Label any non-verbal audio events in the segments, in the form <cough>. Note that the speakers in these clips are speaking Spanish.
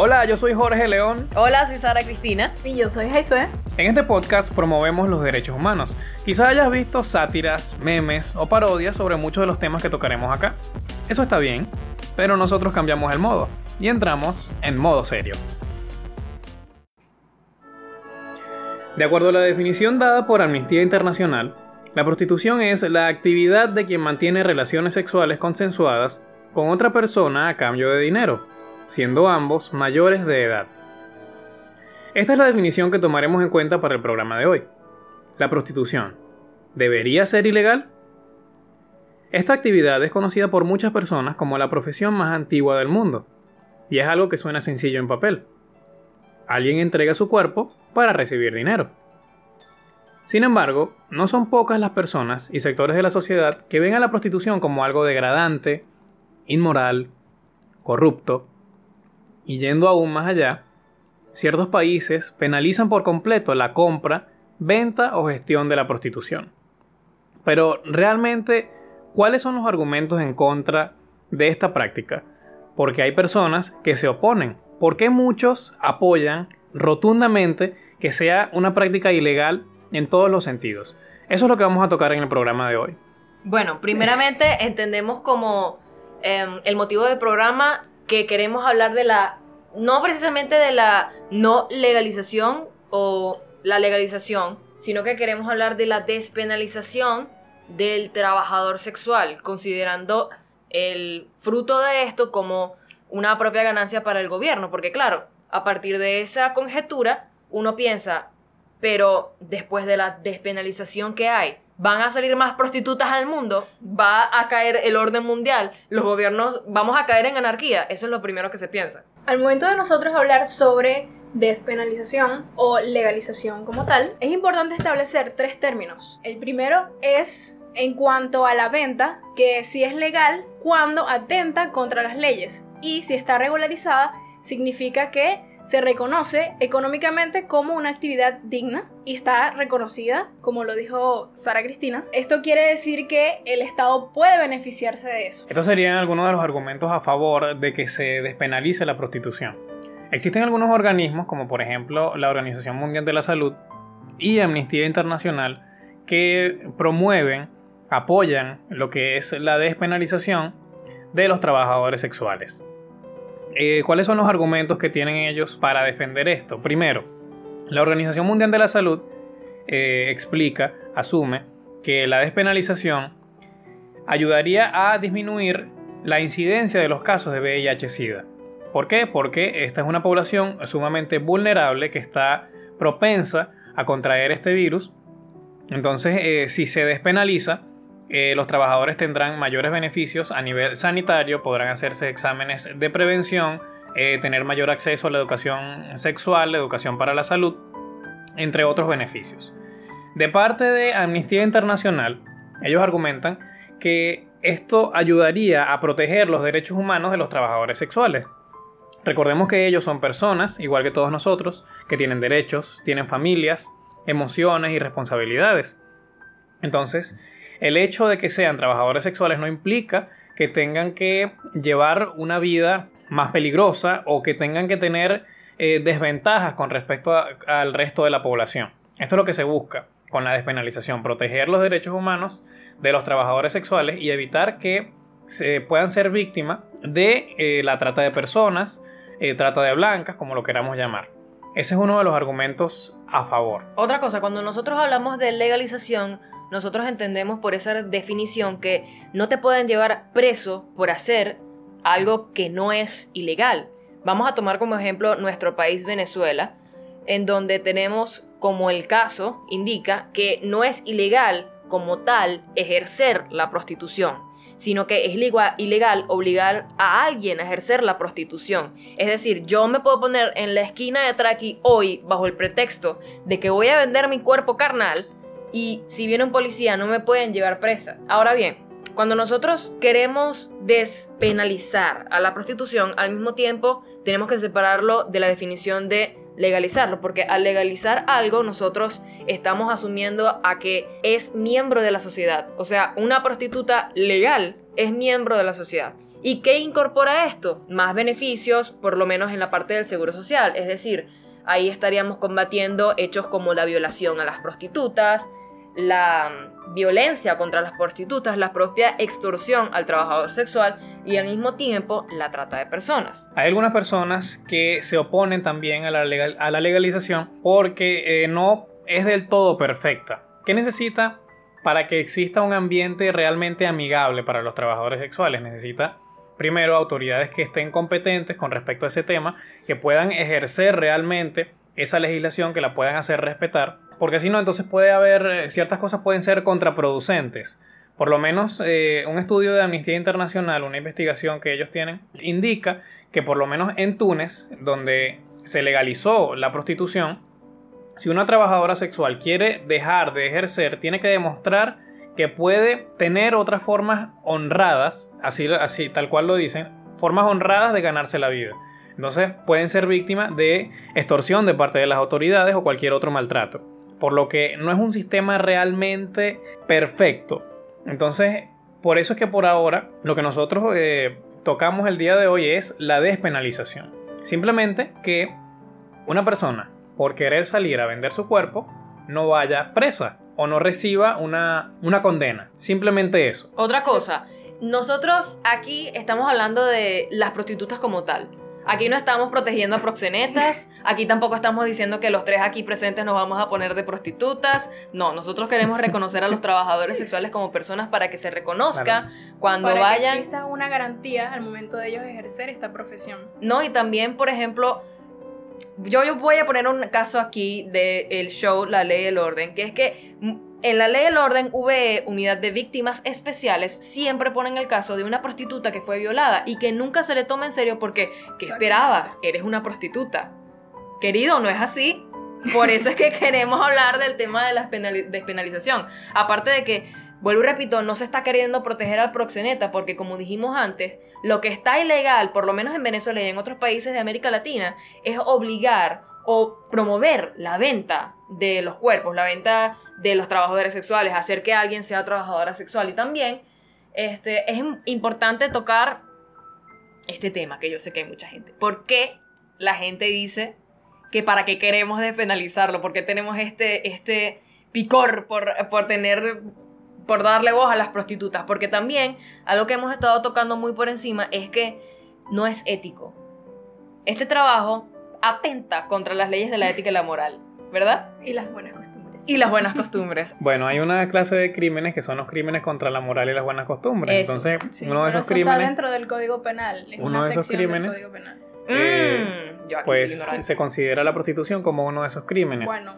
Hola, yo soy Jorge León. Hola, soy Sara Cristina. Y yo soy Jaisue. En este podcast promovemos los derechos humanos. Quizás hayas visto sátiras, memes o parodias sobre muchos de los temas que tocaremos acá. Eso está bien, pero nosotros cambiamos el modo y entramos en modo serio. De acuerdo a la definición dada por Amnistía Internacional, la prostitución es la actividad de quien mantiene relaciones sexuales consensuadas con otra persona a cambio de dinero, siendo ambos mayores de edad. Esta es la definición que tomaremos en cuenta para el programa de hoy. La prostitución. ¿Debería ser ilegal? Esta actividad es conocida por muchas personas como la profesión más antigua del mundo, y es algo que suena sencillo en papel. Alguien entrega su cuerpo para recibir dinero. Sin embargo, no son pocas las personas y sectores de la sociedad que ven a la prostitución como algo degradante, inmoral, corrupto, y yendo aún más allá, ciertos países penalizan por completo la compra, venta o gestión de la prostitución. Pero realmente, ¿cuáles son los argumentos en contra de esta práctica? Porque hay personas que se oponen. ¿Por qué muchos apoyan rotundamente que sea una práctica ilegal en todos los sentidos? Eso es lo que vamos a tocar en el programa de hoy. Bueno, primeramente entendemos como em, el motivo del programa que queremos hablar de la, no precisamente de la no legalización o la legalización, sino que queremos hablar de la despenalización del trabajador sexual, considerando el fruto de esto como una propia ganancia para el gobierno, porque claro, a partir de esa conjetura, uno piensa, pero después de la despenalización que hay, van a salir más prostitutas al mundo, va a caer el orden mundial, los gobiernos, vamos a caer en anarquía, eso es lo primero que se piensa. Al momento de nosotros hablar sobre despenalización o legalización como tal, es importante establecer tres términos. El primero es en cuanto a la venta, que si es legal cuando atenta contra las leyes y si está regularizada significa que se reconoce económicamente como una actividad digna y está reconocida, como lo dijo Sara Cristina. Esto quiere decir que el Estado puede beneficiarse de eso. Estos serían algunos de los argumentos a favor de que se despenalice la prostitución. Existen algunos organismos, como por ejemplo la Organización Mundial de la Salud y Amnistía Internacional, que promueven, apoyan lo que es la despenalización de los trabajadores sexuales. Eh, ¿Cuáles son los argumentos que tienen ellos para defender esto? Primero, la Organización Mundial de la Salud eh, explica, asume, que la despenalización ayudaría a disminuir la incidencia de los casos de VIH-Sida. ¿Por qué? Porque esta es una población sumamente vulnerable que está propensa a contraer este virus. Entonces, eh, si se despenaliza, eh, los trabajadores tendrán mayores beneficios a nivel sanitario, podrán hacerse exámenes de prevención, eh, tener mayor acceso a la educación sexual, la educación para la salud, entre otros beneficios. De parte de Amnistía Internacional, ellos argumentan que esto ayudaría a proteger los derechos humanos de los trabajadores sexuales. Recordemos que ellos son personas, igual que todos nosotros, que tienen derechos, tienen familias, emociones y responsabilidades. Entonces, el hecho de que sean trabajadores sexuales no implica que tengan que llevar una vida más peligrosa o que tengan que tener eh, desventajas con respecto al resto de la población. Esto es lo que se busca con la despenalización, proteger los derechos humanos de los trabajadores sexuales y evitar que se puedan ser víctimas de eh, la trata de personas, eh, trata de blancas, como lo queramos llamar. Ese es uno de los argumentos a favor. Otra cosa, cuando nosotros hablamos de legalización, nosotros entendemos por esa definición que no te pueden llevar preso por hacer algo que no es ilegal. Vamos a tomar como ejemplo nuestro país Venezuela, en donde tenemos, como el caso indica, que no es ilegal como tal ejercer la prostitución, sino que es ilegal obligar a alguien a ejercer la prostitución. Es decir, yo me puedo poner en la esquina de Traki hoy bajo el pretexto de que voy a vender mi cuerpo carnal y si viene un policía no me pueden llevar presa. Ahora bien, cuando nosotros queremos despenalizar a la prostitución, al mismo tiempo tenemos que separarlo de la definición de legalizarlo, porque al legalizar algo nosotros estamos asumiendo a que es miembro de la sociedad. O sea, una prostituta legal es miembro de la sociedad. ¿Y qué incorpora esto? Más beneficios, por lo menos en la parte del seguro social. Es decir, ahí estaríamos combatiendo hechos como la violación a las prostitutas, la violencia contra las prostitutas, la propia extorsión al trabajador sexual y al mismo tiempo la trata de personas. Hay algunas personas que se oponen también a la, legal, a la legalización porque eh, no es del todo perfecta. ¿Qué necesita para que exista un ambiente realmente amigable para los trabajadores sexuales? Necesita primero autoridades que estén competentes con respecto a ese tema, que puedan ejercer realmente esa legislación, que la puedan hacer respetar, porque si no, entonces puede haber, eh, ciertas cosas pueden ser contraproducentes. Por lo menos eh, un estudio de Amnistía Internacional, una investigación que ellos tienen, indica que por lo menos en Túnez, donde se legalizó la prostitución, si una trabajadora sexual quiere dejar de ejercer, tiene que demostrar que puede tener otras formas honradas, así, así tal cual lo dicen, formas honradas de ganarse la vida. Entonces pueden ser víctimas de extorsión de parte de las autoridades o cualquier otro maltrato. Por lo que no es un sistema realmente perfecto. Entonces, por eso es que por ahora lo que nosotros eh, tocamos el día de hoy es la despenalización. Simplemente que una persona, por querer salir a vender su cuerpo, no vaya presa o no reciba una, una condena. Simplemente eso. Otra cosa, nosotros aquí estamos hablando de las prostitutas como tal. Aquí no estamos protegiendo a proxenetas, aquí tampoco estamos diciendo que los tres aquí presentes nos vamos a poner de prostitutas. No, nosotros queremos reconocer a los trabajadores sexuales como personas para que se reconozca cuando para vayan. Que exista una garantía al momento de ellos ejercer esta profesión. No, y también, por ejemplo, yo, yo voy a poner un caso aquí del show La Ley del Orden, que es que en la ley del orden VE, unidad de víctimas especiales, siempre ponen el caso de una prostituta que fue violada y que nunca se le toma en serio porque, ¿qué esperabas? Eres una prostituta. Querido, no es así. Por eso es que <laughs> queremos hablar del tema de la despenalización. Aparte de que, vuelvo y repito, no se está queriendo proteger al proxeneta porque como dijimos antes, lo que está ilegal, por lo menos en Venezuela y en otros países de América Latina, es obligar o promover la venta de los cuerpos, la venta de los trabajadores sexuales, hacer que alguien sea trabajadora sexual. Y también este, es importante tocar este tema, que yo sé que hay mucha gente. ¿Por qué la gente dice que para qué queremos despenalizarlo? ¿Por qué tenemos este, este picor por, por tener por darle voz a las prostitutas, porque también algo que hemos estado tocando muy por encima es que no es ético. Este trabajo atenta contra las leyes de la ética y la moral, ¿verdad? Y las buenas costumbres. Y las buenas costumbres. Bueno, hay una clase de crímenes que son los crímenes contra la moral y las buenas costumbres. Eso, Entonces, Sí, uno de pero esos eso crímenes, está dentro del Código Penal. Es uno una de esos del crímenes, Código Penal. Mm, yo aquí pues se considera la prostitución como uno de esos crímenes. Bueno,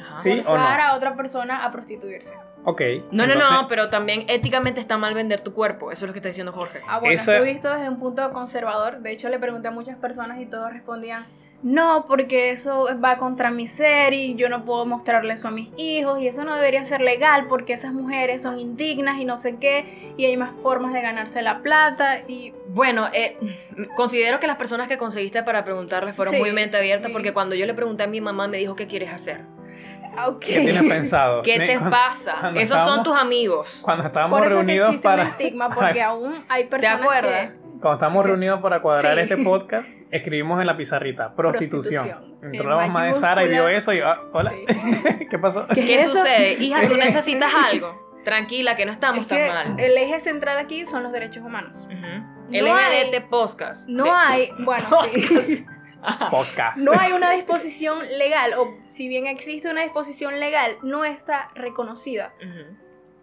Ajá. Sí. o no? forzar a otra persona a prostituirse. Ok. No, no, no, pero también éticamente está mal vender tu cuerpo. Eso es lo que está diciendo Jorge. Ah, bueno, Esa- eso he visto desde un punto conservador. De hecho, le pregunté a muchas personas y todos respondían, no, porque eso va contra mi ser y yo no puedo mostrarle eso a mis hijos y eso no debería ser legal porque esas mujeres son indignas y no sé qué y hay más formas de ganarse la plata y Bueno, eh, considero que las personas que conseguiste para preguntarles fueron Sí, muy mente abierta sí. porque cuando yo le pregunté a mi mamá me dijo, ¿qué quieres hacer? ok. ¿Qué tienes pensado? ¿Qué te cuando- pasa? cuando Esos son tus amigos. Cuando estábamos Por eso es que reunidos existe para un estigma <laughs> porque aún hay personas acuerdas? que cuando estábamos reunidos para cuadrar Sí. este podcast, <laughs> escribimos en la pizarrita prostitución. Prostitución. Entró En la mamá de Sara y vio eso y ah, hola, Sí. <laughs> ¿qué pasó? ¿Qué ¿Qué sucede? Hija, tú <laughs> necesitas algo. Tranquila, que no estamos Es tan que mal. el eje central aquí son los derechos humanos. Ujú. no El hay- LGBT podcast. No De- hay, bueno, sí. Podcast. no hay una disposición legal, o si bien existe una disposición legal, no está reconocida. Ujú.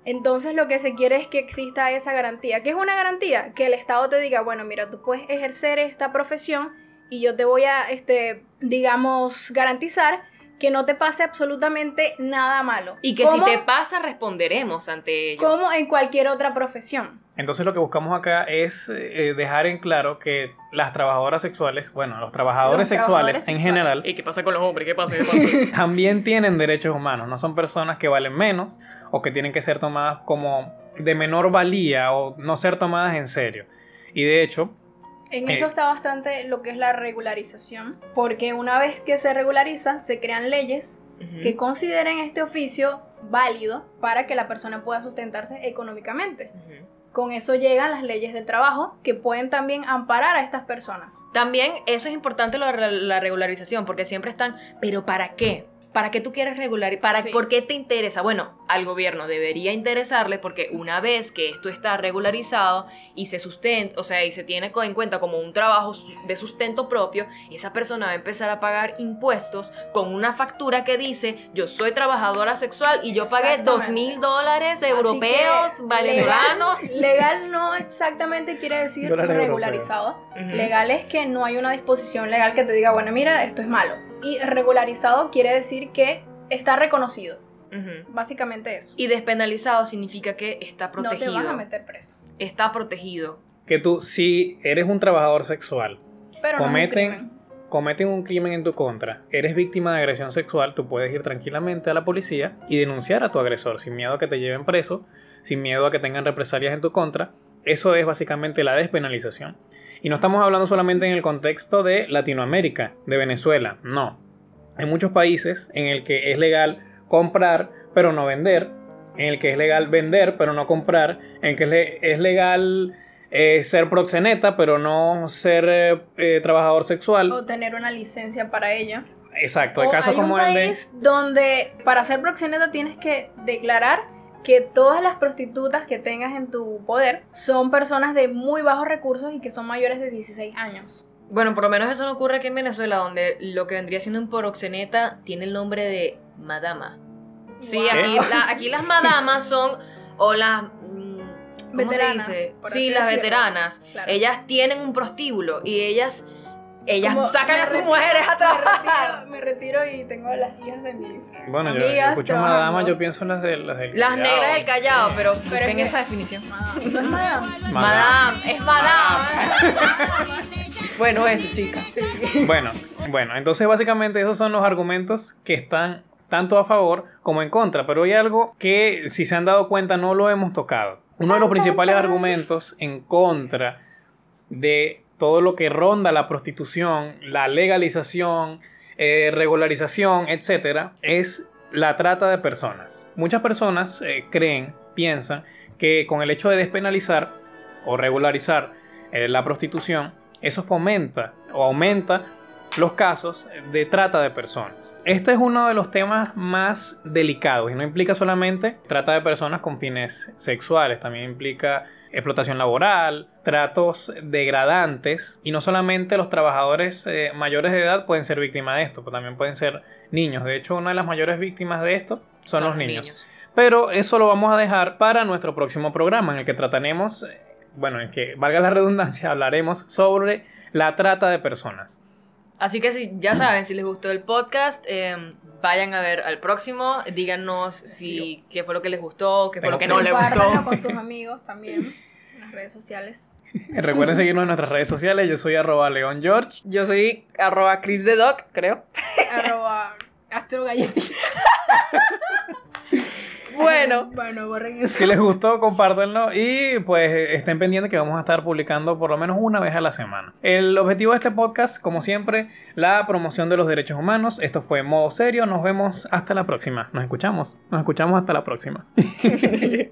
Entonces lo que se quiere es que exista esa garantía. ¿Qué es una garantía? Que el Estado te diga, bueno, mira, tú puedes ejercer esta profesión y yo te voy a, este, digamos, garantizar que no te pase absolutamente nada malo. Y que Como- si te pasa, responderemos ante ello. Como en cualquier otra profesión. Entonces lo que buscamos acá es eh, dejar en claro que las trabajadoras sexuales, bueno, los trabajadores Los sexuales trabajadores en sexuales. general, ¿Y qué pasa con los hombres? ¿Qué pasa? ¿Qué pasa? <laughs> también tienen derechos humanos, no son personas que valen menos o que tienen que ser tomadas como de menor valía o no ser tomadas en serio. Y de hecho, En eso está bastante lo que es la regularización, porque una vez que se regulariza, se crean leyes que consideren este oficio válido para que la persona pueda sustentarse económicamente. Con eso llegan las leyes del trabajo que pueden también amparar a estas personas. También eso es importante lo de la- la regularización, porque siempre están, pero ¿para qué? ¿Para qué tú quieres regular? ¿Para Sí. por qué te interesa? Bueno, al gobierno debería interesarle porque una vez que esto está regularizado y se sustenta, o sea, y se tiene en cuenta como un trabajo de sustento propio, esa persona va a empezar a pagar impuestos con una factura que dice, yo soy trabajadora sexual y yo pagué dos mil dólares europeos, venezolanos. Legal, <laughs> legal no exactamente quiere decir regularizado. Legal es que no hay una disposición legal que te diga, bueno, mira, esto es malo. Y regularizado quiere decir que está reconocido. Básicamente eso. Y despenalizado significa que está no te protegido. van a meter preso. Está protegido. Que tú, si eres un trabajador sexual, Pero no es un cometen, crimen. cometen un crimen en tu contra, eres víctima de agresión sexual, tú puedes ir tranquilamente a la policía y denunciar a tu agresor sin miedo a que te lleven preso, sin miedo a que tengan represalias en tu contra. Eso es básicamente la despenalización. Y no estamos hablando solamente en el contexto de Latinoamérica, de Venezuela, no. Hay muchos países en el que es legal comprar pero no vender, en el que es legal vender pero no comprar, en el que es le- es legal eh, ser proxeneta pero no ser eh, eh, trabajador sexual. O tener una licencia para ello. Exacto, hay O casos hay como un el de... país donde para ser proxeneta tienes que declarar que todas las prostitutas que tengas en tu poder son personas de muy bajos recursos y que son mayores de 16 años. Bueno, por lo menos eso no ocurre aquí en Venezuela, donde lo que vendría siendo un proxeneta tiene el nombre de madama. Sí, Wow. aquí, la- aquí las madamas son, o las... mm, ¿Cómo Veteranas, se dice? Sí, las decirlo. veteranas. Claro. Ellas tienen un prostíbulo y ellas, ellas Como sacan a sus mujeres a me trabajar. retiro- Me retiro, y tengo a las hijas de mis. Bueno, yo, yo amigas escucho madama, yo pienso en las de las del Las negras del Callao, pero, Pero en esa definición. <laughs> Madame. No es madame. Madame, es madame. <laughs> bueno, eso, chica. Bueno, bueno, entonces básicamente esos son los argumentos que están tanto a favor como en contra, pero hay algo que si se han dado cuenta no lo hemos tocado. Uno de los principales argumentos en contra de todo lo que ronda la prostitución, la legalización, eh, regularización, etcétera, es la trata de personas. Muchas personas eh, creen, piensan que con el hecho de despenalizar o regularizar eh, la prostitución, eso fomenta o aumenta los casos de trata de personas. Este es uno de los temas más delicados y no implica solamente trata de personas con fines sexuales, también implica explotación laboral, tratos degradantes y no solamente los trabajadores eh, mayores de edad pueden ser víctimas de esto, pero también pueden ser niños. De hecho, una de las mayores víctimas de esto son, los niños. Pero eso lo vamos a dejar para nuestro próximo programa en el que trataremos, eh, bueno, en que valga la redundancia, <laughs> hablaremos sobre la trata de personas. Así que si ya saben, si les gustó el podcast, eh, vayan a ver al próximo, díganos si qué fue lo que les gustó, qué fue lo que no les gustó. con sus <laughs> amigos también en las redes sociales. <laughs> Recuerden seguirnos en nuestras redes sociales. Yo soy arroba León George. Yo soy arroba Chris the Dog, creo. Arroba Astro Galletita. <laughs> Bueno, <laughs> Bueno, borren eso. Si les gustó, compártanlo y pues estén pendientes que vamos a estar publicando por lo menos una vez a la semana. El objetivo de este podcast, como siempre, la promoción de los derechos humanos. Esto fue Modo Serio. Nos vemos hasta la próxima. Nos escuchamos. Nos escuchamos hasta la próxima. <laughs>